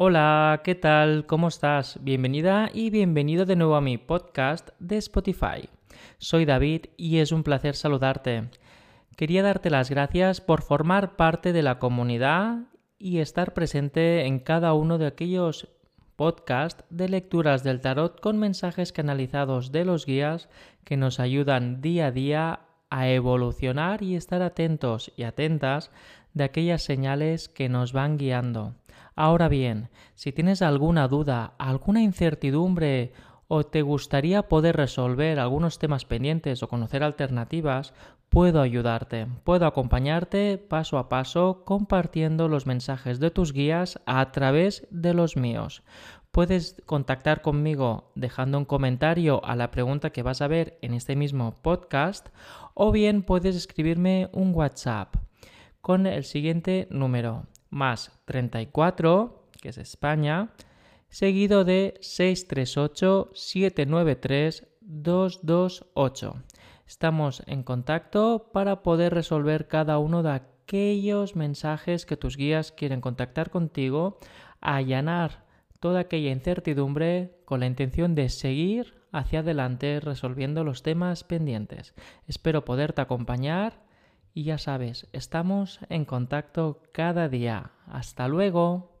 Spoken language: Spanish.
Hola, ¿qué tal? ¿Cómo estás? Bienvenida y bienvenido de nuevo a mi podcast de Spotify. Soy David y es un placer saludarte. Quería darte las gracias por formar parte de la comunidad y estar presente en cada uno de aquellos podcasts de lecturas del tarot con mensajes canalizados de los guías que nos ayudan día a día a evolucionar y estar atentos y atentas de aquellas señales que nos van guiando. Ahora bien, si tienes alguna duda, alguna incertidumbre o te gustaría poder resolver algunos temas pendientes o conocer alternativas, puedo ayudarte, puedo acompañarte paso a paso compartiendo los mensajes de tus guías a través de los míos. Puedes contactar conmigo dejando un comentario a la pregunta que vas a ver en este mismo podcast o bien puedes escribirme un WhatsApp con el siguiente número más 34, que es España, seguido de 638-793-228. Estamos en contacto para poder resolver cada uno de aquellos mensajes que tus guías quieren contactar contigo, allanar toda aquella incertidumbre con la intención de seguir hacia adelante resolviendo los temas pendientes. Espero poderte acompañar y ya sabes, estamos en contacto cada día. Hasta luego.